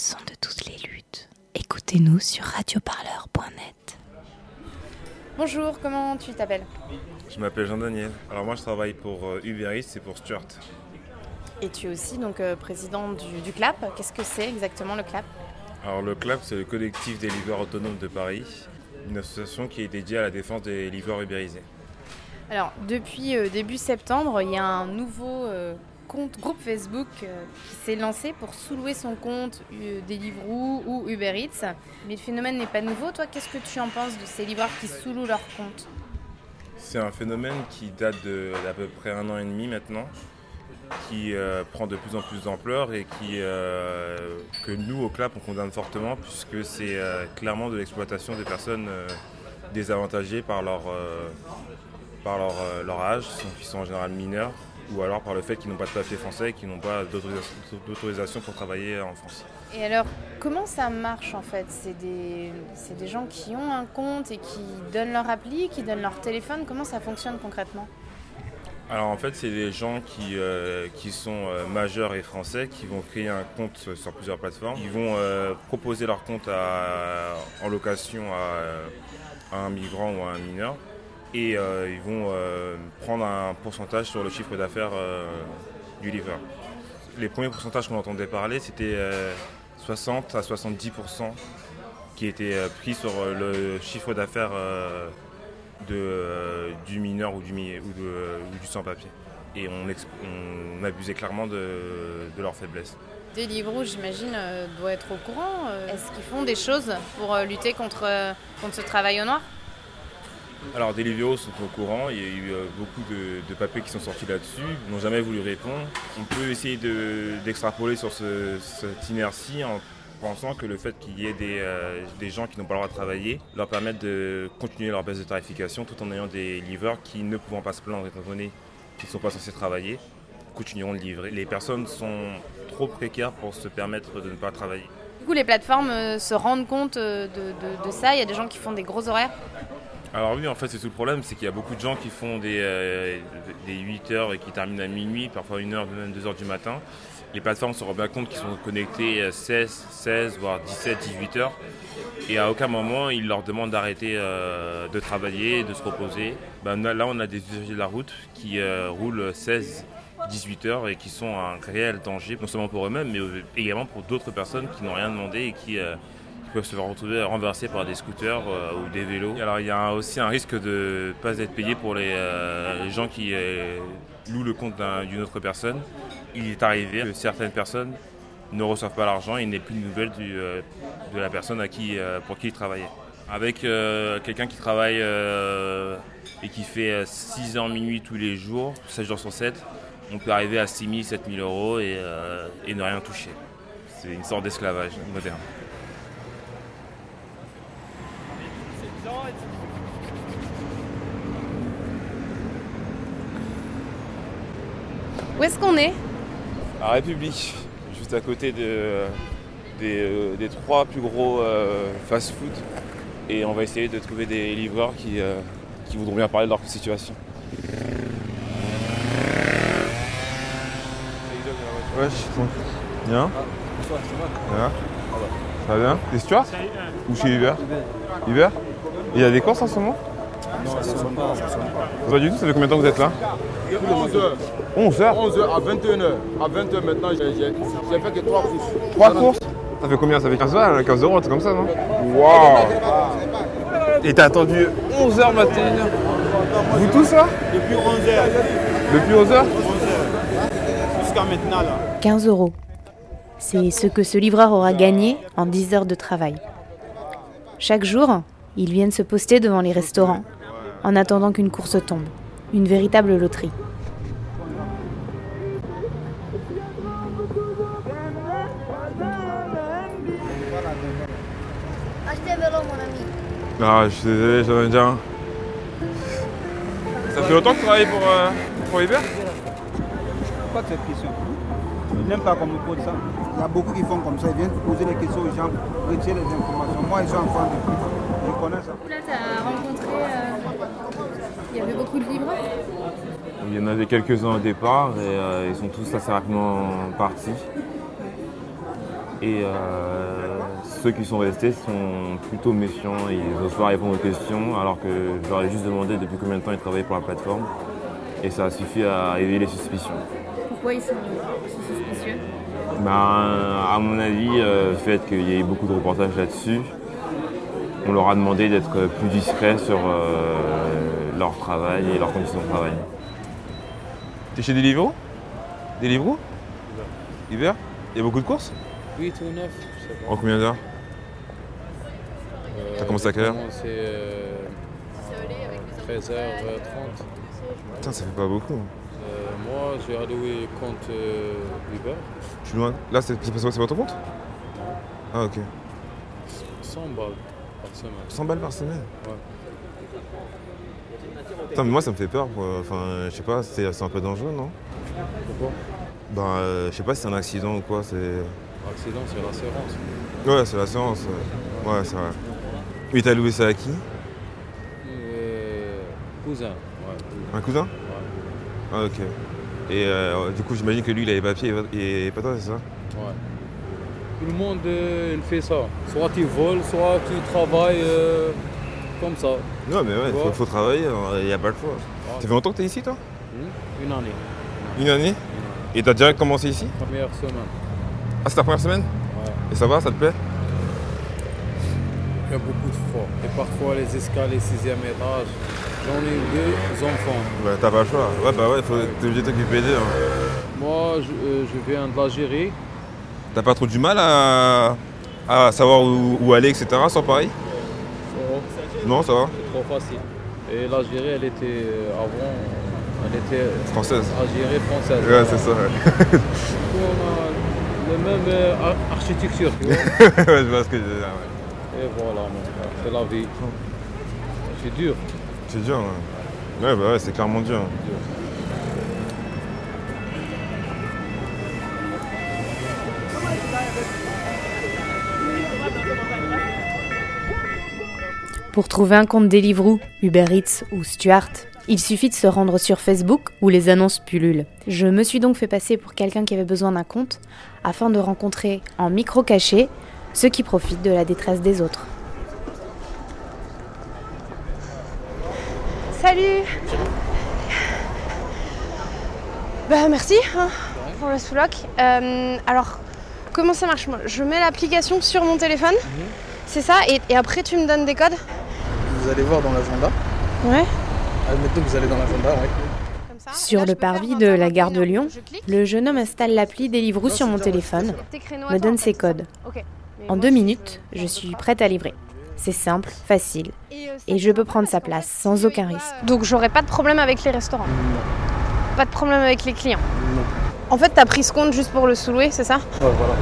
son de toutes les luttes. Écoutez-nous sur radioparleur.net. Bonjour, comment tu t'appelles? Je m'appelle Jean-Daniel. Alors moi je travaille pour euh, Uber Eats et pour Stuart. Et tu es aussi donc euh, président du, du CLAP. Qu'est-ce que c'est exactement le CLAP? Alors le CLAP c'est le collectif des livreurs autonomes de Paris, une association qui est dédiée à la défense des livreurs ubérisés. Alors, depuis euh, début septembre, il y a un nouveau euh, compte, groupe Facebook euh, qui s'est lancé pour sous-louer son compte euh, Deliveroo ou Uber Eats. Mais le phénomène n'est pas nouveau. Toi, qu'est-ce que tu en penses de ces livreurs qui sous-louent leur compte? C'est un phénomène qui date d'à peu près un an et demi maintenant, qui euh, prend de plus en plus d'ampleur et qui, que nous au CLAP on condamne fortement puisque c'est clairement de l'exploitation des personnes désavantagées par leur, par leur, leur âge, qui sont en général mineurs, ou alors par le fait qu'ils n'ont pas de papier français et qu'ils n'ont pas d'autorisation- pour travailler en France. Et alors, comment ça marche en fait? C'est des, des gens qui ont un compte et qui donnent leur appli, qui donnent leur téléphone. Comment ça fonctionne concrètement? Alors en fait, c'est des gens qui, euh, qui sont euh, majeurs et français qui vont créer un compte sur plusieurs plateformes. Ils vont euh, proposer leur compte à- en location à, à un migrant ou à un mineur et euh, ils vont euh, prendre un pourcentage sur le chiffre d'affaires euh, du livreur. Les premiers pourcentages qu'on entendait parler, c'était euh, 60 à 70% qui étaient pris sur le chiffre d'affaires du mineur ou du, sans-papier. Et on, abusait clairement de, leur faiblesse. Deliveroo, j'imagine, doit être au courant. Est-ce qu'ils font des choses pour lutter contre, contre ce travail au noir? Alors Deliveroo sont au courant, il y a eu euh, beaucoup de, de papiers qui sont sortis là-dessus, ils n'ont jamais voulu répondre. On peut essayer de- d'extrapoler sur ce- cette inertie en pensant que le fait qu'il y ait des, euh, des gens qui n'ont pas le droit de travailler leur permettent de continuer leur baisse de tarification tout en ayant des livreurs qui, ne pouvant pas se plaindre étant donné qu'ils ne sont pas censés travailler, continueront de livrer. Les personnes sont trop précaires pour se permettre de ne pas travailler. Du coup, les plateformes euh, se rendent compte de ça. Il y a des gens qui font des gros horaires. Alors oui, en fait, c'est tout le problème, c'est qu'il y a beaucoup de gens qui font des, euh, des 8 heures et qui terminent à minuit, parfois 1 heure, même 2 heures du matin. Les plateformes se rendent bien compte qu'ils sont connectés euh, 16, 16, voire 17, 18 heures. Et à aucun moment, ils leur demandent d'arrêter euh, de travailler, de se reposer. Ben, là, on a des usagers de la route qui euh, roulent 16, 18 heures et qui sont un réel danger, non seulement pour eux-mêmes, mais également pour d'autres personnes qui n'ont rien demandé et qui peuvent se retrouver renversés par des scooters euh, ou des vélos. Alors il y a aussi un risque de ne pas être payé pour les, euh, gens qui euh, louent le compte d'un- d'une autre personne. Il est arrivé que certaines personnes ne reçoivent pas l'argent et n'est plus de nouvelles de la personne à qui, pour qui ils travaillaient. Avec quelqu'un qui travaille et qui fait euh, 6 heures minuit tous les jours, 7 jours sur 7, on peut arriver à 6 000, 7 000 euros et ne rien toucher. C'est une sorte d'esclavage moderne. Où est-ce qu'on est? La République, juste à côté de- des, euh, des trois plus gros euh, fast-food. Et on va essayer de trouver des livreurs qui, euh, qui voudront bien parler de leur situation. Wesh, bien? Bien? Ça va bien? T'es Stuart Ou chez Uber? Uber? Et il y a des courses en ce moment? Pas du tout, ça fait combien de temps que vous êtes là 11h. 11 heures 11h à 21h. À 20h maintenant, j'ai fait que 3 courses. 3 courses Ça fait combien Ça fait 15 euros, 15 euros, c'est comme ça, non Waouh Et t'as attendu 11h matin Vous tous là Depuis 11h, Depuis 11h jusqu'à maintenant là. 15 euros. C'est ce que ce livreur aura gagné en 10 heures de travail. Chaque jour, ils viennent se poster devant les restaurants en attendant qu'une course tombe. Une véritable loterie. Achetez un vélo, mon ami. Ah, je suis désolé, j'en ai déjà un. Ça fait longtemps que tu travailles pour, euh, pour Uber Pas de cette question. Je n'aime pas qu'on me pose ça. Il y a beaucoup qui font comme ça. Ils viennent poser des questions aux gens, retirer les informations. Moi, je suis enfant de Je connais ça. Là, tu as rencontré. euh, y avait beaucoup de livreurs. Il y en avait quelques-uns au départ et euh, ils sont tous assez rapidement partis. Et euh, ceux qui sont restés sont plutôt méfiants, ils n'osent pas répondre aux questions, alors que je leur ai juste demandé depuis combien de temps ils travaillaient pour la plateforme. Et ça a suffi à éveiller les suspicions. Pourquoi ils sont si suspicieux Ben, à mon avis, euh, le fait qu'il y ait eu beaucoup de reportages là-dessus, on leur a demandé d'être plus discrets sur euh, leur travail et leurs conditions de travail. T'es chez Deliveroo? Deliveroo? Hiver Il y a beaucoup de courses? 8 ou 9, je sais pas. En combien d'heures? Euh, T'as commencé à quelle heure? j'ai commencé, euh, 13h30. Putain, ça fait pas beaucoup. Euh, moi, j'ai alloué compte euh, Uber, Je suis loin. Là, c'est c'est pas c'est pas ton compte? Ah, ok. 100 balles par semaine. 100 balles par semaine? Ouais. Putain, mais moi, ça me fait peur. quoi. Enfin, je sais pas, c'est un peu dangereux, non? Pourquoi? Ben, euh, je sais pas si c'est un accident ou quoi. C'est. Accident, c'est l'assurance. Ouais, c'est l'assurance. Ouais, Ouais, c'est vrai. T'as loué ça à qui? Euh, cousin, ouais. Un cousin? Ouais. Ah, ok. Et euh, du coup, j'imagine que lui, il a les papiers et et pas toi, c'est ça? Ouais. Tout le monde euh, il fait ça. Soit tu voles, soit tu travailles euh, comme ça. Non, mais ouais, faut, faut travailler, il n'y a pas le choix. Ça fait longtemps que t'es ici, toi Hmm, Une année. Une année Et t'as direct commencé ici Première semaine. Ah, c'est ta première semaine Ouais. Et ça va, ça te plaît Il y a beaucoup de froid. Et parfois les escaliers, sixième étage. J'en ai deux enfants. Bah, t'as pas le choix. Ouais, bah ouais, faut, t'es obligé de t'occuper d'eux. hein. Moi, je, euh, je viens de l'Algérie. T'as pas trop du mal à, à savoir où, où aller, etc. sur Paris Non, ça va C'est trop facile. Et l'Algérie, elle était euh, avant, elle était Française. Algérie française. Ouais, c'est ça. ouais. Du coup, on a la même euh, ar- architecture, tu vois. ouais, je vois ce que je veux dire. ouais. Et voilà, mon frère, c'est la vie. C'est dur. C'est dur, ouais. Ouais, bah ouais, c'est clairement dur. Pour trouver un compte Deliveroo, Uber Eats ou Stuart, il suffit de se rendre sur Facebook où les annonces pullulent. Je me suis donc fait passer pour quelqu'un qui avait besoin d'un compte afin de rencontrer en micro caché ceux qui profitent de la détresse des autres. Salut Bah merci hein, pour le sous-loc. Euh, alors, comment ça marche? Moi, Je mets l'application sur mon téléphone, c'est ça, et, et après tu me donnes des codes? Vous allez voir dans l'agenda. Ouais. Admettons que vous allez dans l'agenda, ouais. Sur le parvis de la gare de Lyon, le jeune homme installe l'appli Deliveroo sur mon téléphone, me donne ses codes. En deux minutes, je suis prête à livrer. C'est simple, facile, et je peux prendre sa place sans aucun risque. Donc j'aurai pas de problème avec les restaurants Pas de problème avec les clients Non. En fait, t'as pris ce compte juste pour le sous-louer, c'est ça? Ouais, voilà.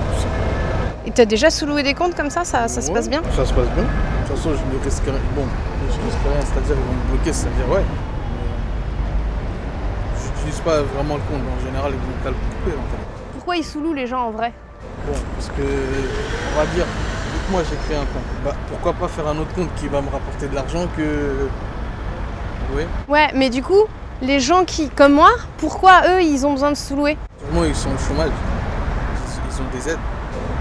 Et t'as déjà sous-loué des comptes comme ça Ça, ça se passe bien Ça se passe bien. De toute façon, je ne risque rien. Bon, je risque rien, c'est-à-dire ils vont me bloquer, c'est-à-dire ouais. Mais J'utilise pas vraiment le compte. En général, ils vont le couper. En fait. Pourquoi ils sous-louent les gens en vrai? Bon, parce que, on va dire, moi j'ai créé un compte, bah, pourquoi pas faire un autre compte qui va me rapporter de l'argent que. Oui. Ouais, mais du coup, les gens qui, comme moi, pourquoi eux, ils ont besoin de sous-louer? Sûrement, ils sont au chômage. Ils ont des aides.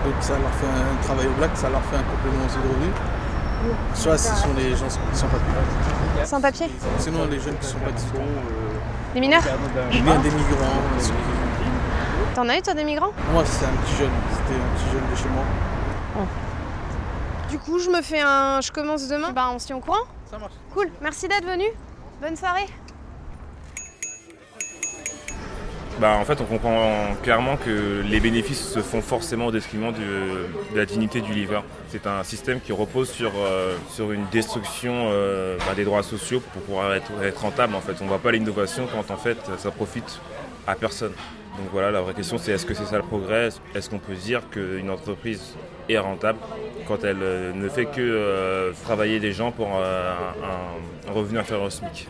Donc ça leur fait un travail au black, ça leur fait un complément aux de revenus. Soit ce sont les gens sans papier. Sans papier Sinon, les jeunes qui sont pas dispo. Les mineurs Ou bien des migrants. T'en as eu toi des migrants? Moi, c'était un petit jeune. C'était un petit jeune de chez moi. Du coup, je me fais un. Je commence demain. Bah, on se tient au courant Ça marche. Cool, merci d'être venu. Bonne soirée. Bah, en fait, on comprend clairement que les bénéfices se font forcément au détriment de, la dignité du livreur. C'est un système qui repose sur, euh, sur une destruction euh, bah, des droits sociaux pour pouvoir être, rentable. En fait, on ne voit pas l'innovation quand en fait ça profite à personne. Donc voilà, la vraie question c'est est-ce que c'est ça le progrès? Est-ce qu'on peut dire qu'une entreprise est rentable quand elle euh, ne fait que travailler des gens pour un, un revenu inférieur au SMIC?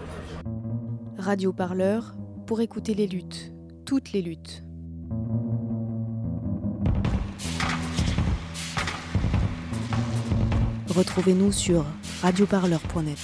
Radio Parleur pour écouter les luttes, toutes les luttes. Retrouvez-nous sur radioparleur.net.